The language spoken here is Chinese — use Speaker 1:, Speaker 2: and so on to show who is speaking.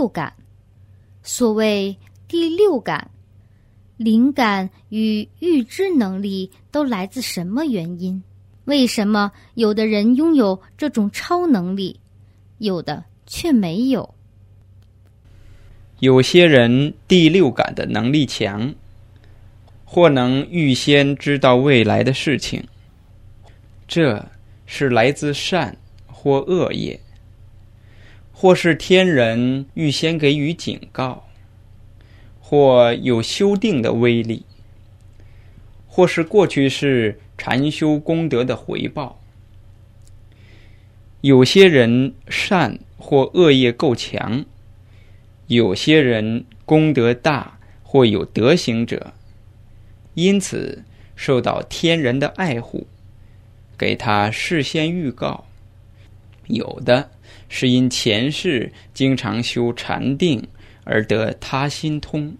Speaker 1: 六感所谓第六感，灵感与预知能力都来自什么原因？为什么有的人拥有这种超能力，有的却没有？
Speaker 2: 有些人第六感的能力强，或能预先知道未来的事情，这是来自善或恶业，或是天人预先给予警告，或有修订的威力，或是过去是禅修功德的回报。有些人善或恶业够强。有些人功德大或有德行者，因此受到天人的爱护，给他事先预告；有的是因前世经常修禅定而得他心通。